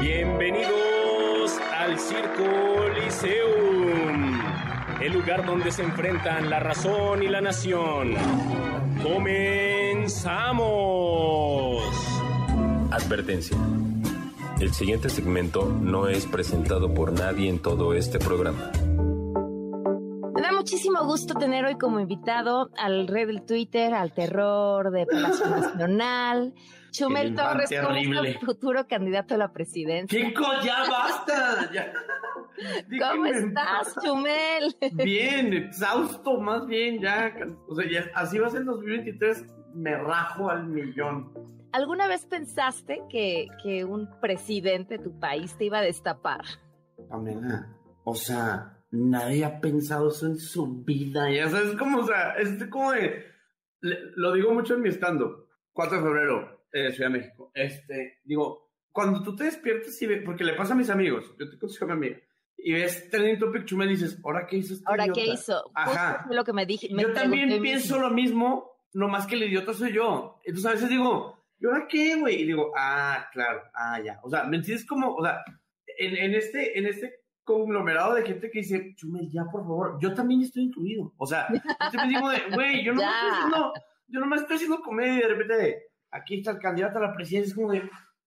Bienvenidos al Circo Liceum, el lugar donde se enfrentan la razón y la nación. ¡Comenzamos! Advertencia. El siguiente segmento no es presentado por nadie en todo este programa. Me da muchísimo gusto tener hoy como invitado al rey del Twitter, al terror de Palacio Nacional, Chumel El Torres, como terrible. futuro candidato a la presidencia. Chico, ya basta. Ya. ¿Cómo estás. Chumel? Bien, exhausto, más bien, ya. O sea, ya, así va a ser 2023. Me rajo al millón. ¿Alguna vez pensaste que, que un presidente de tu país te iba a destapar? Pamela, o sea, nadie ha pensado eso en su vida. Ya sabes, como, o sea, es como de. le- lo digo mucho en mi estando. 4 de febrero, eh, Ciudad de México. Este, digo, cuando tú te despiertas y ves, porque le pasa a mis amigos, yo te conozco a mi amiga, y ves Trending Topic Chumel y dices, ¿ahora qué hizo este Ahora, ¿qué idiota?" hizo? Ajá. Justo lo que me dije. me yo también pienso mismo. lo mismo, no más que el idiota soy yo. Entonces a veces digo, ¿y ahora qué, güey? Y digo, ah, claro, ah, ya. O sea, ¿me entiendes como, o sea, en, en este, en este conglomerado de gente que dice, Chumel, ya, por favor, yo también estoy incluido. O sea, yo también digo güey, yo no Ya. estoy haciendo, yo nomás estoy haciendo comedia y de repente aquí está el candidato a la presidencia, es como de,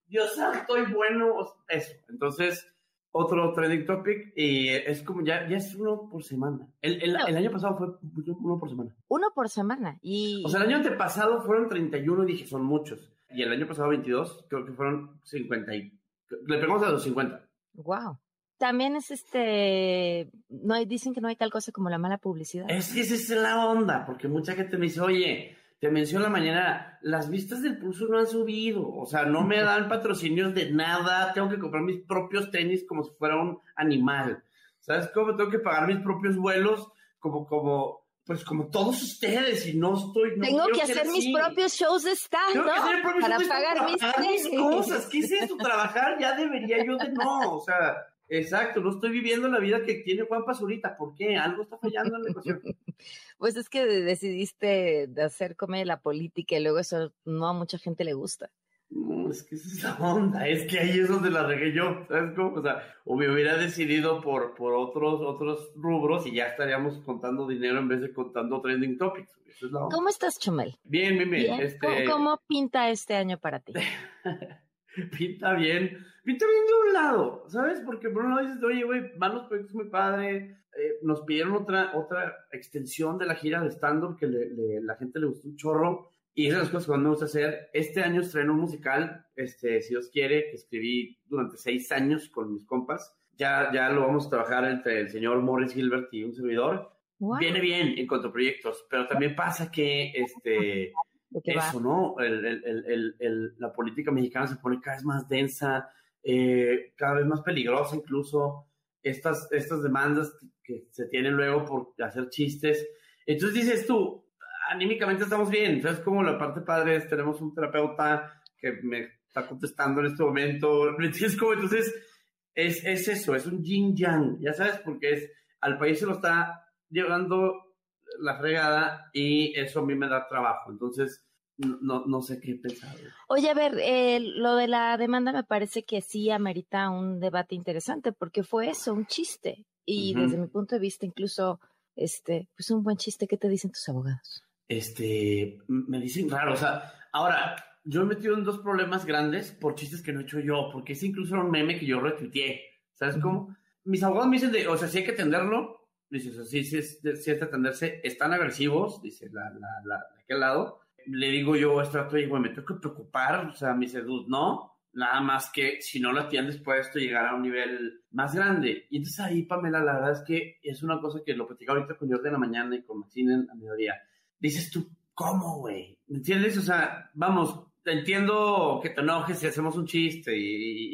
Dios santo, y bueno, eso. Entonces, otro trending topic y es como ya, ya es uno por semana. El, el, No. el año pasado fue uno por semana. Uno por semana. Y O sea, el año antepasado fueron 31 y dije, son muchos. Y el año pasado 22, creo que fueron 50 y... Le pegamos a los 50. wow. También es este, no hay, dicen que no hay tal cosa como la mala publicidad. Es que esa es la onda, porque mucha gente me dice, oye, te menciono la mañana, las vistas del pulso no han subido, o sea, no me dan patrocinios de nada, tengo que comprar mis propios tenis como si fuera un animal, ¿sabes cómo? Tengo que pagar mis propios vuelos como, como, pues como todos ustedes y no estoy... no Tengo que hacer mis así. propios shows de stand, Tengo que hacer Para pagar mis pagar mis tenis. cosas. ¿Qué es esto? Trabajar ya debería yo de no. O sea, exacto, no estoy viviendo la vida que tiene Juan Pazurita. ¿Por qué? Algo está fallando en la ecuación. Pues es que decidiste de hacer de la política y luego eso no a mucha gente le gusta. No, es que esa es la onda. Es que ahí es donde la regué yo. ¿Sabes cómo? O sea, o me hubiera decidido por, por otros, otros rubros y ya estaríamos contando dinero en vez de contando trending topics. Esa es. ¿Cómo estás, Chumel? Bien, bien, bien. Bien. Este, ¿Cómo, cómo pinta este año para ti? pinta bien, pinta bien de un lado, ¿sabes? Porque por un lado dices, oye, güey, van los proyectos muy padre, eh, nos pidieron otra, otra extensión de la gira de stand-up que le- le- la gente le gustó un chorro, y esas son las cosas que más me gusta hacer. Este año estreno un musical, este, si Dios quiere, que escribí durante seis años con mis compas. Ya, ya lo vamos a trabajar entre el señor Morris Gilbert y un servidor. Wow, Viene bien en cuanto a proyectos, pero también pasa que, este, ¿de qué va? eso, ¿no? El- el- el- la política mexicana se pone cada vez más densa, eh, cada vez más peligrosa incluso. Estas, estas demandas que se tienen luego por hacer chistes. Entonces dices tú, anímicamente estamos bien. ¿Sabes cómo la parte padre es, tenemos un terapeuta que me está contestando en este momento. ¿Me entiendes cómo? Entonces, es, es eso, es un yin yang, ya sabes, porque es, al país se lo está llevando la fregada y eso a mí me da trabajo. Entonces, no, no, sé qué pensar. Oye, a ver, eh, lo de la demanda me parece que sí amerita un debate interesante porque fue eso, un chiste. Y Ujú. desde mi punto de vista, incluso, este, pues un buen chiste, ¿qué te dicen tus abogados? Este, me dicen raro, o sea, ahora, yo me he metido en dos problemas grandes por chistes que no he hecho yo, porque ese incluso era un meme que yo retuiteé, ¿sabes cómo? Mis abogados me dicen de, o sea, si hay que atenderlo, dice, sí, sí, sí atenderse, están agresivos, dice la, la, la, de aquel lado, le digo yo a oye, güey, me tengo que preocupar, o sea, me dice, no, nada más que si no lo atiendes puede esto llegar a un nivel más grande. Y entonces ahí, Pamela, la verdad es que es una cosa que lo platicaba ahorita con Jordi en la mañana y con Maxine en- a mediodía. Dices tú, ¿cómo, güey? ¿Me entiendes? O sea, vamos, entiendo que te enojes si hacemos un chiste y,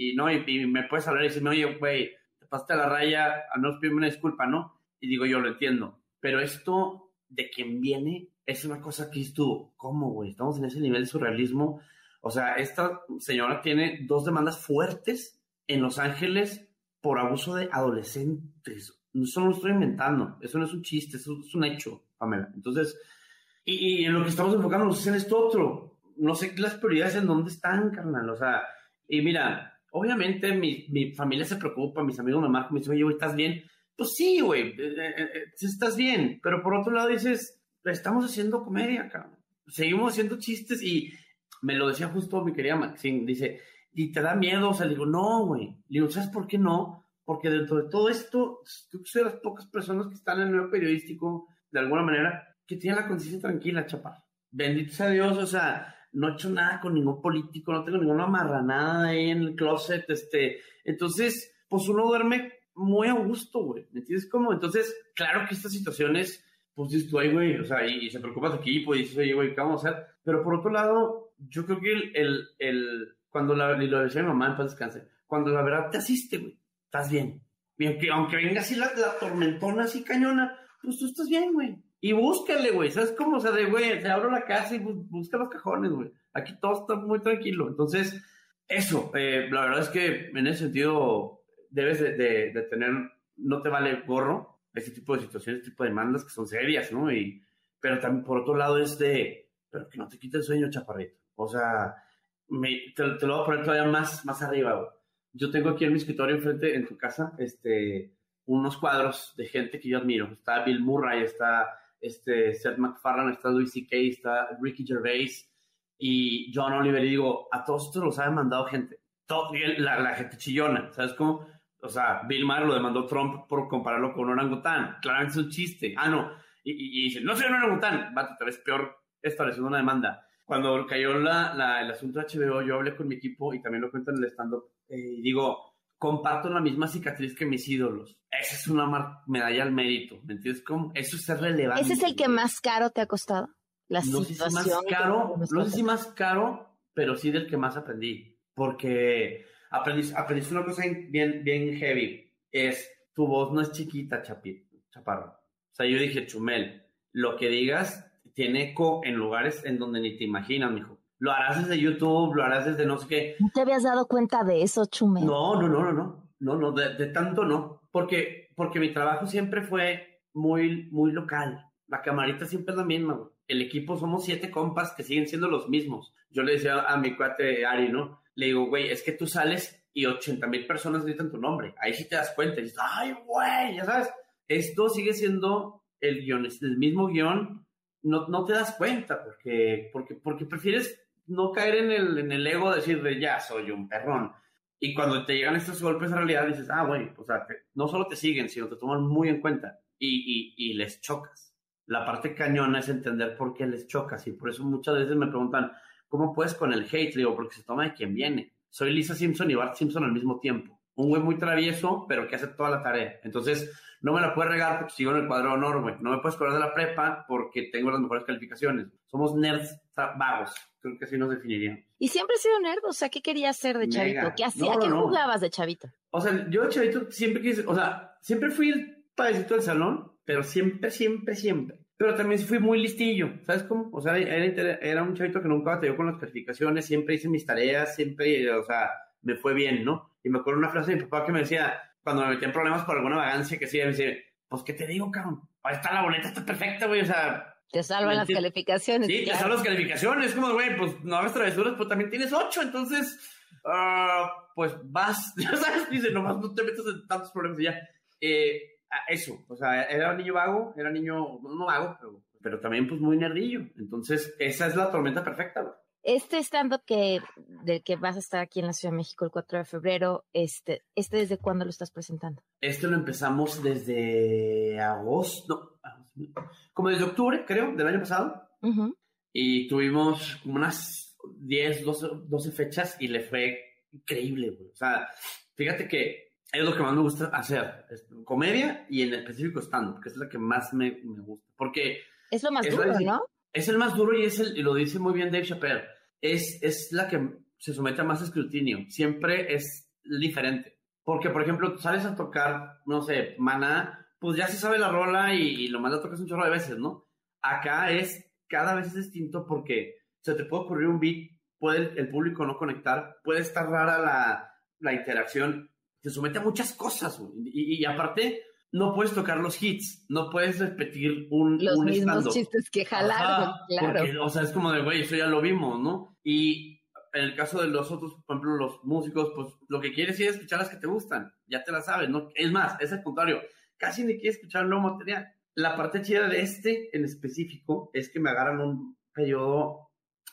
y- y no, y, y me puedes hablar y decirme, oye, güey, te pasaste la raya, al menos pídeme una disculpa, ¿no? Y digo, yo lo entiendo. Pero esto de quien viene es una cosa que es tú, ¿cómo, güey? Estamos en ese nivel de surrealismo. O sea, esta señora tiene dos demandas fuertes en Los Ángeles por abuso de adolescentes. No lo estoy inventando, eso no es un chiste, eso es un hecho, Pamela. Entonces, y, y en lo que estamos enfocándonos es en esto otro. No sé las prioridades en dónde están, carnal. O sea, y mira, obviamente mi, mi familia se preocupa, mis amigos me marcan, me dicen, oye, ¿estás bien? Pues sí, güey, eh, eh, eh, sí estás bien. Pero por otro lado dices, estamos haciendo comedia, cabrón. Seguimos haciendo chistes y me lo decía justo mi querida Maxine, dice, ¿y te da miedo? O sea, le digo, no, güey. Le digo, ¿sabes por qué no? Porque dentro de todo esto, tú de las pocas personas que están en el medio periodístico, de alguna manera, que tienen la conciencia tranquila, chaparro. Bendito sea Dios, o sea, no he hecho nada con ningún político, no tengo ninguna marranada ahí en el closet, este, entonces, pues uno duerme muy a gusto, güey, ¿me entiendes cómo? Entonces, claro que estas situaciones, pues dices tú, ay, güey, o sea, y, y se preocupa tu equipo, y dices, oye, güey, ¿qué vamos a hacer? Pero por otro lado, yo creo que el, el, el cuando la, y lo decía mi mamá, en paz descanse, cuando la verdad te asiste, güey, estás bien. Y aunque, aunque venga así la, la tormentona, así cañona, pues tú estás bien, güey. Y búscale, güey. ¿Sabes cómo? O sea, de, güey, te abro la casa y bu- busca los cajones, güey. Aquí todo está muy tranquilo. Entonces, eso, eh, la verdad es que en ese sentido debes de, de- de tener, no te vale gorro ese tipo de situaciones, este tipo de demandas que son serias, ¿no? Y, pero también por otro lado es de, pero que no te quite el sueño, chaparrito. O sea, me- te, te lo voy a poner todavía más, más arriba. Yo tengo aquí en mi escritorio enfrente, en tu casa, este, unos cuadros de gente que yo admiro. Está Bill Murray, está este, Seth MacFarlane, está Louis C.K., está Ricky Gervais y John Oliver. Y digo, a todos estos los ha demandado gente. Todo- la, la gente chillona, ¿sabes cómo? O sea, Bill Maher lo demandó Trump por compararlo con un orangután. Claramente es un chiste. Ah, no. Y, y- y dice, no soy un orangután. Vato, te ves peor estableciendo una demanda. Cuando cayó la, la- el asunto de HBO, yo hablé con mi equipo y también lo cuento en el stand-up. eh, y digo, comparto la misma cicatriz que mis ídolos. Esa es una medalla al mérito. ¿Me entiendes cómo? Eso es ser relevante. ¿Ese es el que más caro te ha costado? La no sé si más caro, no sé si más caro, pero sí del que más aprendí. Porque aprendí, aprendí una cosa bien, bien heavy. Es, tu voz no es chiquita, chapi, chaparro. O sea, yo dije, Chumel, lo que digas tiene eco en lugares en donde ni te imaginas, mijo. Lo harás desde YouTube, lo harás desde no sé qué. ¿No te habías dado cuenta de eso, Chumel? No, no, no, no, no, no, no, de, de tanto no, porque, porque mi trabajo siempre fue muy, muy local. La camarita siempre es la misma, güey. El equipo somos siete compas que siguen siendo los mismos. Yo le decía a mi cuate Ari, ¿no? Le digo, güey, es que tú sales y 80 mil personas gritan tu nombre. Ahí sí te das cuenta dices, ay, güey, ya sabes. Esto sigue siendo el guion, es el mismo guion. No, no te das cuenta porque, porque, porque prefieres no caer en el, en el ego de decir, de, ya soy un perrón. Y cuando te llegan estos golpes de realidad, dices, ah, güey, o sea, no solo te siguen, sino te toman muy en cuenta y, y, y les chocas. La parte cañona es entender por qué les chocas y por eso muchas veces me preguntan, ¿cómo puedes con el hate? Le digo, porque se toma de quien viene. Soy Lisa Simpson y Bart Simpson al mismo tiempo. Un güey muy travieso, pero que hace toda la tarea. Entonces, no me la puedes regar porque sigo en el cuadro de honor, güey. No me puedes cobrar de la prepa porque tengo las mejores calificaciones. Somos nerds vagos. Creo que así nos definiríamos. Y siempre has sido nerd, o sea, ¿qué querías ser de Mega. chavito? ¿Qué hacías? No, ¿Qué no. jugabas de chavito? O sea, yo chavito siempre quise, o sea, siempre fui el padecito del salón, pero siempre, siempre, siempre. Pero también fui muy listillo, ¿sabes cómo? O sea, era, era un chavito que nunca batalló con las calificaciones, siempre hice mis tareas, siempre, o sea, me fue bien, ¿no? Y me acuerdo una frase de mi papá que me decía, cuando me metía en problemas por alguna vagancia que hacía, me decía, pues, ¿qué te digo, cabrón? Ahí está la boleta, está perfecta, güey, o sea, Te salvan las calificaciones. Sí, te claro. salen las calificaciones. Como, güey, pues no hagas travesuras, pues también tienes ocho, entonces, ah, pues vas, ya sabes, dice, nomás no te metas en tantos problemas y ya. Eh, eso, o sea, era un niño vago, era niño, no vago, pero, pero también pues muy nerdillo. Entonces, esa es la tormenta perfecta. Este stand-up que, del que vas a estar aquí en la Ciudad de México el 4 de febrero, este, este ¿desde cuándo lo estás presentando? Esto lo empezamos desde agosto, como desde octubre, creo, del año pasado. Y tuvimos como unas 10, 12, 12 fechas y le fue increíble, güey. O sea, fíjate que es lo que más me gusta hacer, es comedia y en específico stand-up, que es lo que más me, me gusta. Porque Es lo más Eso duro, es- ¿no? es el más duro y es el, y lo dice muy bien Dave Chappelle, es, es la que se somete a más escrutinio. Siempre es diferente. Porque, por ejemplo, sales a tocar, no sé, Maná, pues ya se sabe la rola y, lo más la tocas un chorro de veces, ¿no? Acá es, cada vez es distinto porque se te puede ocurrir un beat, puede el, público no conectar, puede estar rara la, la interacción, se somete a muchas cosas, y, y, aparte, no puedes tocar los hits, no puedes repetir un Los un mismos chistes que jalar, claro. Porque, o sea, es como de, güey, eso ya lo vimos, ¿no? Y en el caso de los otros, por ejemplo, los músicos, pues lo que quieres es escuchar las que te gustan, ya te las sabes, ¿no? Es más, es el contrario, casi ni quieres escuchar nuevo material. La parte chida de este en específico es que me agarran un periodo,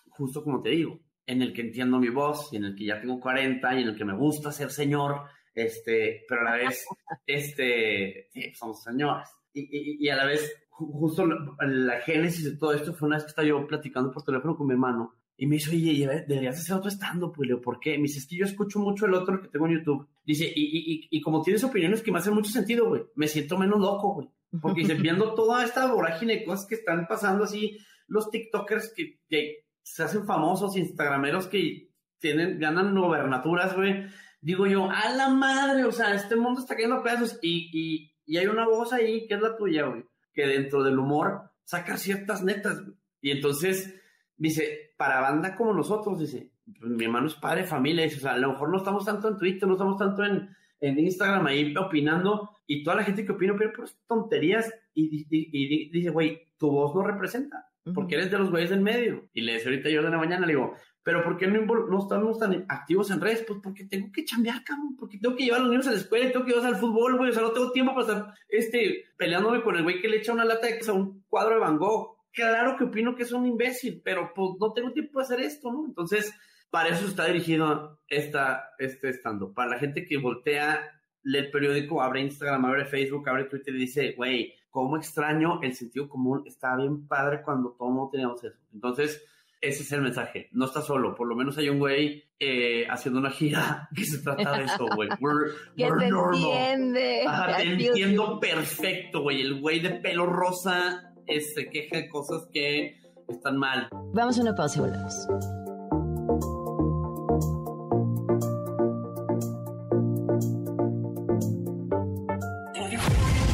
justo como te digo, en el que entiendo mi voz y en el que ya tengo 40 y en el que me gusta ser señor, este, pero a la vez, este, sí, somos señores. Y, y, a la vez, justo la, la, génesis de todo esto fue una vez que estaba yo platicando por teléfono con mi hermano y me dice, oye, deberías hacer otro stand-up, pues, ¿por qué? Me dice, es que yo escucho mucho el otro que tengo en YouTube. Dice, y, y, y como tienes opiniones que me hacen mucho sentido, güey, me siento menos loco, güey. Porque dice, viendo toda esta vorágine de cosas que están pasando así, los TikTokers que, que se hacen famosos, Instagrameros que tienen, ganan gobernaturas, güey. Digo yo, a la madre, o sea, este mundo está cayendo a pedazos y, y, y hay una voz ahí que es la tuya, güey, que dentro del humor saca ciertas netas, güey. Y entonces dice, para banda como nosotros, dice, pues, mi hermano es padre, familia, dice, o sea, a lo mejor no estamos tanto en Twitter, no estamos tanto en, en Instagram ahí opinando, y toda la gente que opina, pero por tonterías, y, y, dice, güey, tu voz no representa, porque eres de los güeyes del medio. Y le decía ahorita yo de la mañana, le digo, pero ¿por qué no, no, estamos tan activos en redes? Pues porque tengo que chambear, cabrón, porque tengo que llevar a los niños a la escuela, tengo que llevarlos al fútbol, güey, o sea, no tengo tiempo para estar este, peleándome con el güey que le echa una lata de que a un cuadro de Van Gogh claro que opino que es un imbécil, pero pues no tengo tiempo de hacer esto, ¿no? Entonces, para eso está dirigido esta, este estando. Para la gente que voltea, lee el periódico, abre Instagram, abre Facebook, abre Twitter y dice, güey, cómo extraño el sentido común. Estaba bien padre cuando todos no teníamos eso. Entonces, ese es el mensaje. No está solo. Por lo menos hay un güey eh, haciendo una gira que se trata de eso, güey. que te entiende. te entiendo perfecto, güey. El güey de pelo rosa se queja de cosas que están mal. Vamos a una pausa y volvemos.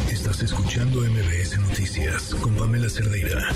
Estás escuchando MBS Noticias con Pamela Cerdeira.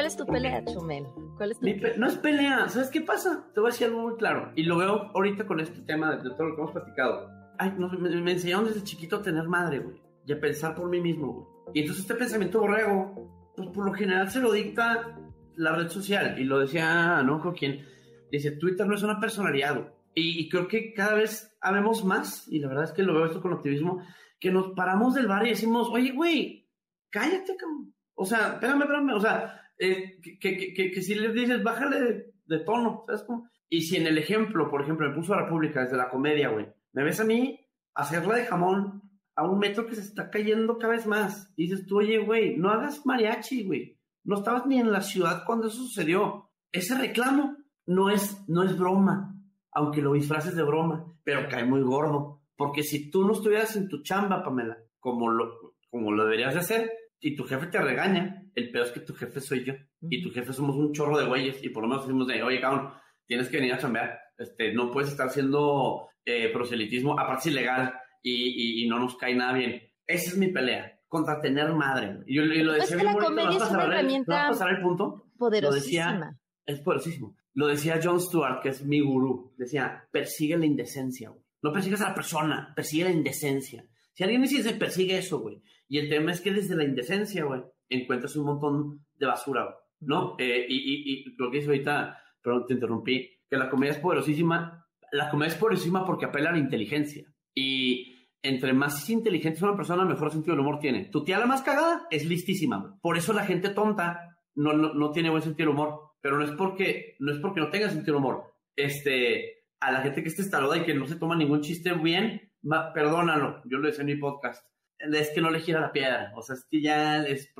¿Cuál es tu pelea, Chumel? ¿Cuál es tu no es pelea, ¿sabes qué pasa? Te voy a decir algo muy claro. Y lo veo ahorita con este tema de, todo lo que hemos platicado ay, me, enseñaron desde chiquito a tener madre, güey, y a pensar por mí mismo, güey. Y entonces este pensamiento borrego, pues por lo general se lo dicta la red social, y lo decía, no con quién, dice, Twitter no es una personalidad, y, y, creo que cada vez habemos más, y la verdad es que lo veo esto con optimismo, que nos paramos del bar y decimos, oye, güey, cállate, cabrón. O sea, espérame, espérame, o sea, eh, que, que, que, si le dices, bájale de, de tono, ¿sabes cómo? Y si en el ejemplo, por ejemplo, me puso a República desde la comedia, güey, me ves a mí hacerla de jamón a un metro que se está cayendo cada vez más. Dices tú, oye, güey, no hagas mariachi, güey. No estabas ni en la ciudad cuando eso sucedió. Ese reclamo no es, no es broma, aunque lo disfraces de broma, pero cae muy gordo. Porque si tú no estuvieras en tu chamba, Pamela, como lo, como lo deberías de hacer, y tu jefe te regaña, el peor es que tu jefe soy yo. Y tu jefe somos un chorro de güeyes, y por lo menos decimos de, oye, cabrón, tienes que venir a chambear. Este, no puedes estar haciendo eh, proselitismo, aparte es ilegal y, y, no nos cae nada bien. Esa es mi pelea, contra tener madre. Y yo, lo decía es que la comedia es una herramienta pasar el punto? poderosísima. Lo decía, es poderosísimo. Lo decía John Stewart, que es mi gurú. Decía, persigue la indecencia, güey. No persigas a la persona, persigue la indecencia. Si alguien dice, persigue eso, güey. Y el tema es que desde la indecencia, güey, encuentras un montón de basura, ¿no? Eh, y, y, y, lo que dice ahorita, perdón, te interrumpí, que la comedia es poderosísima la comedia es por encima porque apela a la inteligencia. Y entre más inteligente es una persona, mejor sentido del humor tiene. Tu tía la más cagada es listísima. Por eso la gente tonta no, no, tiene buen sentido del humor. Pero no es porque no, es porque no tenga sentido del humor. Este, a la gente que esté estaluda y que no se toma ningún chiste bien, perdónalo. Yo lo decía en mi podcast. Es que no le gira la piedra. O sea, es que ya es,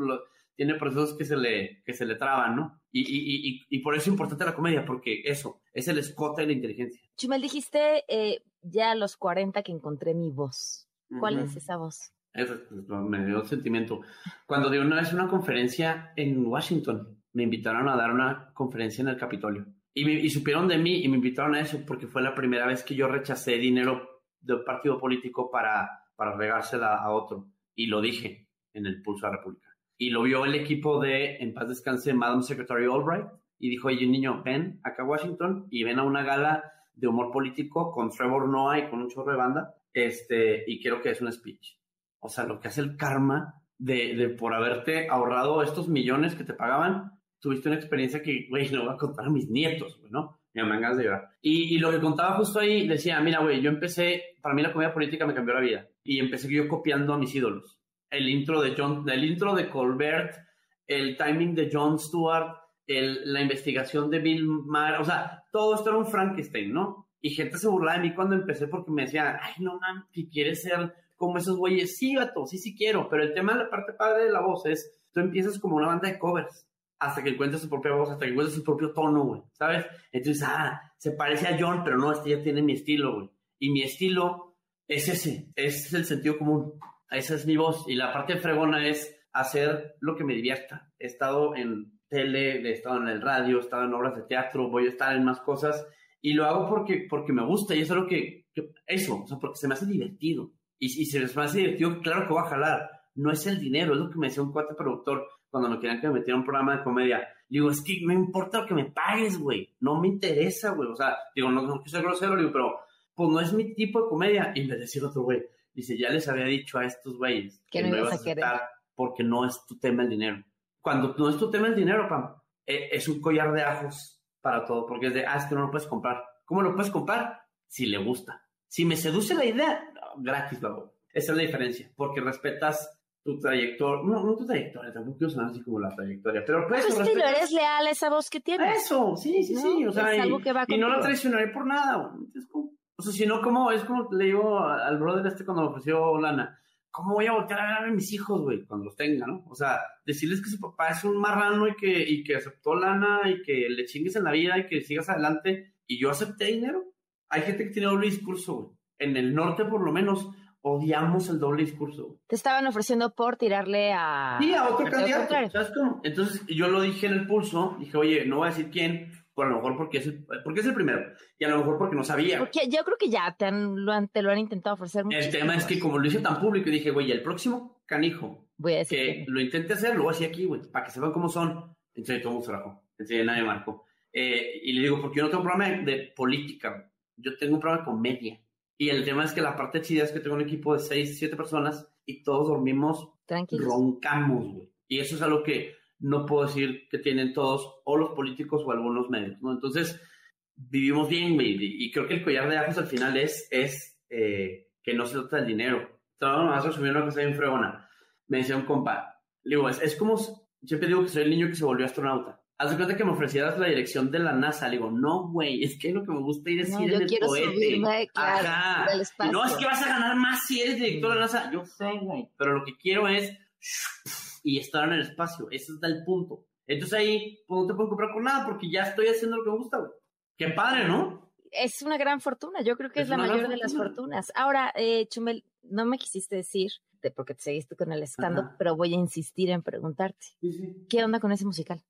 tiene procesos que se le, que se le traban, ¿no? Y, y, y, y, por eso es importante la comedia, porque eso, es el escote de la inteligencia. Chumel, dijiste eh, ya a los 40 que encontré mi voz. ¿Cuál es esa voz? Eso me dio sentimiento. Cuando di una vez una conferencia en Washington, me invitaron a dar una conferencia en el Capitolio. Y, y supieron de mí y me invitaron a eso porque fue la primera vez que yo rechacé dinero de un partido político para, para regársela a otro. Y lo dije en el Pulso a la República. Y lo vio el equipo de, en paz descanse, Madam Secretary Albright. Y dijo, oye, niño, ven acá a Washington y ven a una gala de humor político con Trevor Noah y con un chorro de banda. Este, y quiero que es un speech. O sea, lo que hace el karma de, de por haberte ahorrado estos millones que te pagaban, tuviste una experiencia que, güey, lo voy a contar a mis nietos, ¿no? Y, lo que contaba justo ahí, decía, mira, güey, yo empecé, para mí la comedia política me cambió la vida. Y empecé yo copiando a mis ídolos. El intro de John, el intro de Colbert, el timing de Jon Stewart, el, la investigación de Bill Maher, o sea, todo esto era un Frankenstein, ¿no? Y gente se burlaba de mí cuando empecé porque me decía, ay, no, man, que quieres ser como esos güeyes. Sí, gato, sí, sí quiero, pero el tema de la parte padre de la voz es, tú empiezas como una banda de covers hasta que encuentres su propia voz, hasta que encuentres su propio tono, güey, ¿sabes? Entonces, ah, se parece a John, pero no, este ya tiene mi estilo, güey. Y mi estilo es ese, es el sentido común. Esa es mi voz. Y la parte fregona es hacer lo que me divierta. He estado en tele, he estado en el radio, he estado en obras de teatro, voy a estar en más cosas. Y lo hago porque, porque me gusta y eso es lo que, eso, o sea, porque se me hace divertido. Y, y si se me hace divertido, claro que voy a jalar. No es el dinero, es lo que me decía un cuate productor cuando me querían que me metiera un programa de comedia. Digo, es que no importa lo que me pagues, güey. No me interesa, güey. O sea, digo, no, no quiero ser grosero, digo, pero pues no es mi tipo de comedia. Y me decía otro güey, dice, ya les había dicho a estos güeyes que, no ibas a querer porque no es tu tema el dinero. Cuando no es tu tema el dinero, Pam, e, es un collar de ajos para todo, porque es de, ah, es que no lo puedes comprar. ¿Cómo lo puedes comprar? Si le gusta. Si me seduce la idea, gratis lo hago. Esa es la diferencia, porque respetas tu trayectoria, no, no tu trayectoria, tampoco quiero sonar así como la trayectoria, pero pues... Pues estilo, eres leal a esa voz que tienes. Eso, sí, sí, sí, o sea, y, y, no la traicionaré por nada, es como, o sea, si no, como, es como le digo al brother este cuando me ofreció lana, ¿cómo voy a voltear a ver a mis hijos, güey, cuando los tenga, no? O sea, decirles que su papá es un marrano y que, y que aceptó lana y que le chingues en la vida y que sigas adelante, y yo acepté dinero. Hay gente que tiene doble discurso, güey. En el norte, por lo menos, odiamos el doble discurso. Te estaban ofreciendo por tirarle a... Sí, a otro candidato. ¿Sabes cómo? Entonces yo lo dije en el pulso, dije, oye, no voy a decir quién, por a lo mejor porque es el, porque es el primero, y a lo mejor porque no sabía. Porque yo creo que ya te, lo, han, te lo han intentado ofrecer mucho. El tema es que como lo hice tan público, y dije, güey, el próximo canijo voy a decir que, lo intente hacer, lo voy a decir aquí, güey, para que sepan cómo son. Entonces todo se rajó. Entonces nadie marcó. Eh, y le digo, porque yo no tengo un programa de política, yo tengo un programa de comedia. Y el tema es que la parte chida es que tengo un equipo de seis, siete personas y todos dormimos, Tranquilos. roncamos, güey. Y eso es algo que no puedo decir que tienen todos, o los políticos o algunos medios, ¿no? Entonces, vivimos bien, güey. Y creo que el collar de ajos al final es, es eh, que no se trata del dinero. Estaba más resumir una cosa bien fregona. Me decía un compa, le digo, es, es como, siempre digo que soy el niño que se volvió astronauta Haz de cuenta que me ofrecieras la dirección de la NASA. Le digo, no, güey, es que lo que me gusta ir es ir en el cohete. Ajá. No, es que vas a ganar más si eres director de la NASA. Yo sé, güey. Pero lo que quiero es y estar en el espacio. Ese es el punto. Entonces ahí, pues no te puedo comprar con nada porque ya estoy haciendo lo que me gusta, güey. Qué padre, ¿no? Es una gran fortuna. Yo creo que es, es la mayor de las fortunas. Ahora, eh, Chumel, no me quisiste decir, de porque te seguiste con el stand pero voy a insistir en preguntarte. Sí, sí. ¿Qué onda con ese musical?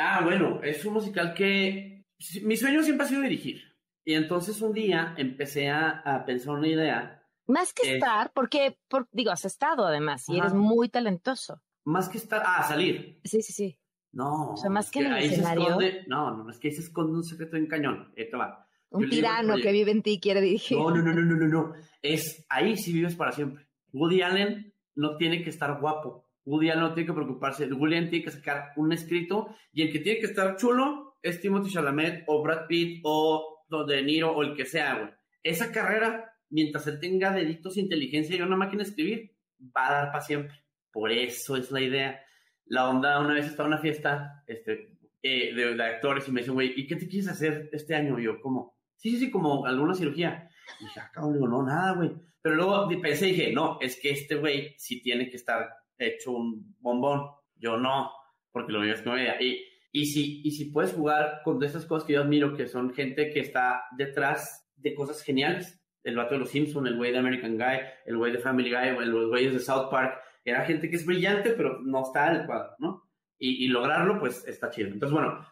Ah, bueno, es un musical que mi sueño siempre ha sido dirigir. Y entonces un día empecé a, a pensar una idea. Más que estar, porque, por, digo, has estado además y eres muy talentoso. Más que estar, ah, salir. Sí, sí, sí. No. O sea, más que, en el escenario. no, no, es que ahí se esconde un secreto en cañón. Esto va. Un tirano que vive en ti y quiere dirigir. No, no, no, no, no, no, no. Es ahí sí vives para siempre. Woody Allen no tiene que estar guapo Woody Allen no tiene que preocuparse. Woody Allen tiene que sacar un escrito y el que tiene que estar chulo es Timothy Chalamet o Brad Pitt o De Niro o el que sea, güey. Esa carrera, mientras él tenga deditos, inteligencia y una máquina de escribir, va a dar para siempre. Por eso es la idea. La onda, una vez estaba en una fiesta este, eh, de, actores y me dice, güey, ¿y qué te quieres hacer este año? Y yo, ¿cómo? Sí, sí, sí, como alguna cirugía. Y dije, ah, digo, no, nada, güey. Pero luego pensé y dije, no, es que este güey sí tiene que estar hecho un bombón. Yo no, porque lo mío es comedia. Y, y, si, y si puedes jugar con esas cosas que yo admiro, que son gente que está detrás de cosas geniales. el vato de los Simpsons, el güey de American Guy, el güey de Family Guy, los güeyes de South Park. Era gente que es brillante, pero no está el cuadro, ¿no? Y, y, lograrlo, pues está chido. Entonces, bueno,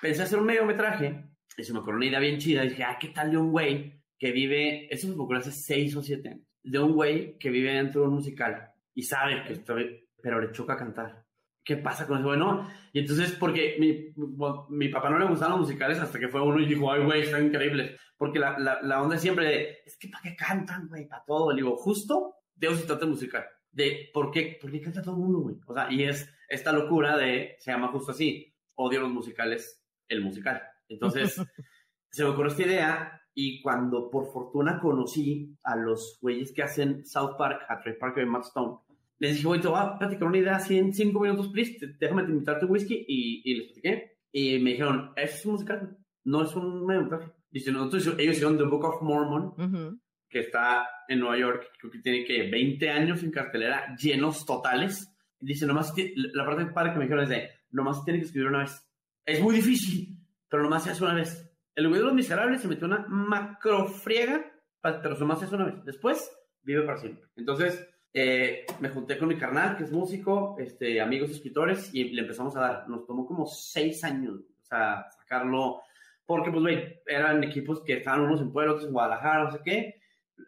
pensé hacer un mediometraje y se me ocurrió una idea bien chida. Y dije, ah, ¿qué tal de un güey que vive, eso me ocurrió hace seis o siete años, de un güey que vive dentro de un musical y sabe que estoy, pero le choca cantar. ¿Qué pasa con ese güey? No. Y entonces, porque mi, mi papá no le gustaban los musicales hasta que fue uno y dijo, ay, güey, están increíbles. Porque la, la, la onda siempre de, es que ¿para qué cantan, güey? Para todo. Le digo, justo de eso trata el musical. De, ¿por qué? Porque canta todo el mundo, güey. O sea, y es esta locura de, se llama justo así, odio los musicales, el musical. Entonces, se me ocurrió esta idea y cuando por fortuna conocí a los güeyes que hacen South Park, a Trey Parker y Matt Stone, les dije, güey, te voy a platicar una idea así en cinco minutos, please. Déjame invitarte un whisky y, y les platiqué. Y me dijeron, es un musical, no es un mediometraje. Dice, nosotros, ellos hicieron The Book of Mormon, que está en Nueva York, creo que tiene que 20 años en cartelera, llenos totales. Dice, nomás, la parte padre que me dijeron es de, nomás tiene que escribir una vez. Es muy difícil, pero nomás se hace una vez. El güey de los miserables se metió una macrofriega, pero nomás se hace una vez. Después, vive para siempre. Entonces, eh, me junté con mi carnal, que es músico, este, amigos escritores, y le empezamos a dar. Nos tomó como seis años, o sea, sacarlo, porque, pues, güey, eran equipos que estaban unos en Puebla, otros en Guadalajara, no sé qué.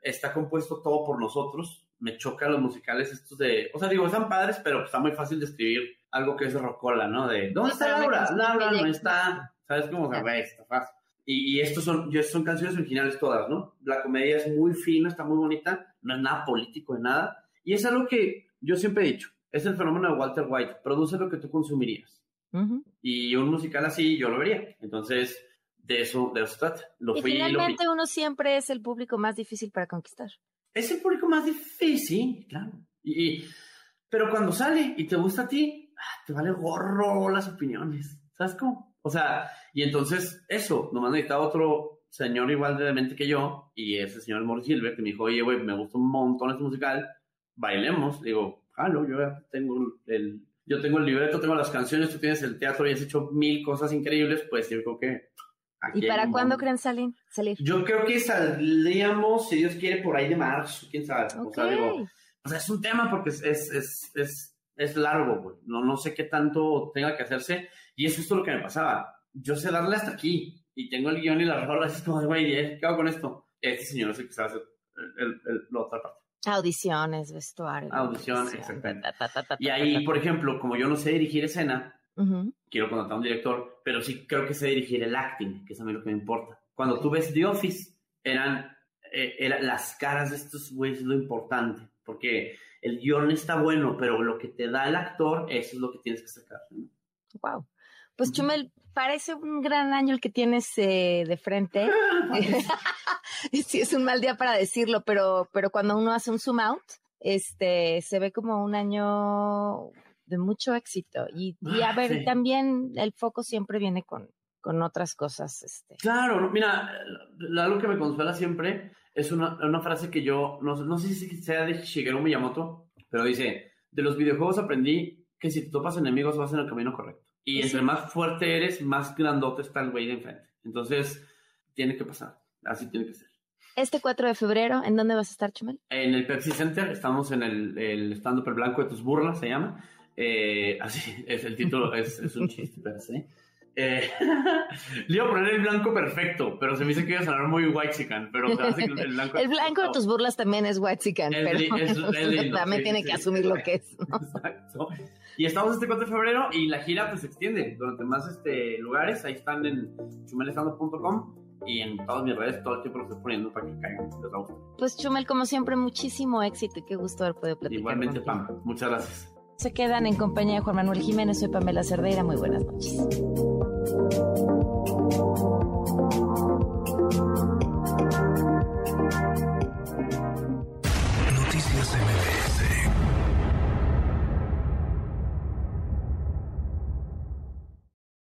Está compuesto todo por nosotros. Me chocan los musicales estos de, o sea, digo, están padres, pero está muy fácil de escribir algo que es rocola, ¿no? De, ¿dónde está Laura? Laura no está, ¿sabes cómo? se ve está fácil. Y, y estos son, son canciones originales todas, ¿no? La comedia es muy fina, está muy bonita, no es nada político de nada. Y es algo que yo siempre he dicho, es el fenómeno de Walter White, produce lo que tú consumirías. Y un musical así yo lo vería. Entonces, de eso, de eso trata. Lo y finalmente uno siempre es el público más difícil para conquistar. Es el público más difícil, claro. Y, pero cuando sale y te gusta a ti, ah, te vale gorro las opiniones. ¿Sabes cómo? O sea, y entonces eso, nomás necesitaba otro señor igual de mente que yo, y ese señor Morris Silver, que me dijo, oye, güey, me gusta un montón este musical, bailemos. Digo, jalo, yo ya tengo el, yo tengo el libreto, tengo las canciones, tú tienes el teatro y has hecho mil cosas increíbles, pues yo creo que... ¿Y para cuándo creen salir, salir? Yo creo que saldríamos, si Dios quiere, por ahí de marzo, quién sabe. O sea, digo, o sea, es un tema porque es, es, es, es, es largo, güey. No, no sé qué tanto tenga que hacerse. Y es justo lo que me pasaba. Yo sé darle hasta aquí y tengo el guion y las rolas. Es como, güey, ¿qué hago con esto? Este señor es el que sabe hacer el, el, la otra parte. Audiciones, vestuario. Audiciones, exactamente. y ahí, por ejemplo, como yo no sé dirigir escena, quiero contratar a un director, pero sí creo que sé dirigir el acting, que es a mí lo que me importa. Cuando tú ves The Office, eran, eh, eran las caras de estos güeyes lo importante, porque el guion está bueno, pero lo que te da el actor, eso es lo que tienes que sacar. Wow. Pues Chumel, parece un gran año el que tienes eh, de frente. sí, es un mal día para decirlo, pero, pero cuando uno hace un zoom out, este, se ve como un año de mucho éxito. Y, a ver, también el foco siempre viene con, con otras cosas. Este. Claro, mira, algo que me consuela siempre es una, una frase que yo, no, no sé si sea de Shigeru Miyamoto, pero dice, de los videojuegos aprendí que si te topas enemigos vas en el camino correcto. Y entre más fuerte eres, más grandote está el güey de enfrente. Entonces, tiene que pasar. Así tiene que ser. Este 4 de febrero, ¿en dónde vas a estar, Chumel? En el Pepsi Center. Estamos en el, el stand-up el blanco de tus burlas, se llama. Eh, así es el título, es, es un chiste, pero sí. Eh, le iba a poner el blanco perfecto, pero se me dice que iba a sonar muy white pero el blanco. el blanco de tus burlas también es white pero también tiene que asumir lo que es. Exacto. Y estamos este 4 de febrero y la gira pues se extiende durante más este, lugares. Ahí están en chumelestando.com y en todas mis redes todo el tiempo lo estoy poniendo para que caigan. Pues Chumel, como siempre, muchísimo éxito y qué gusto haber podido platicar. Igualmente, Pam. Muchas gracias. Se quedan en compañía de Juan Manuel Jiménez. Soy Pamela Cerdeira. Muy buenas noches.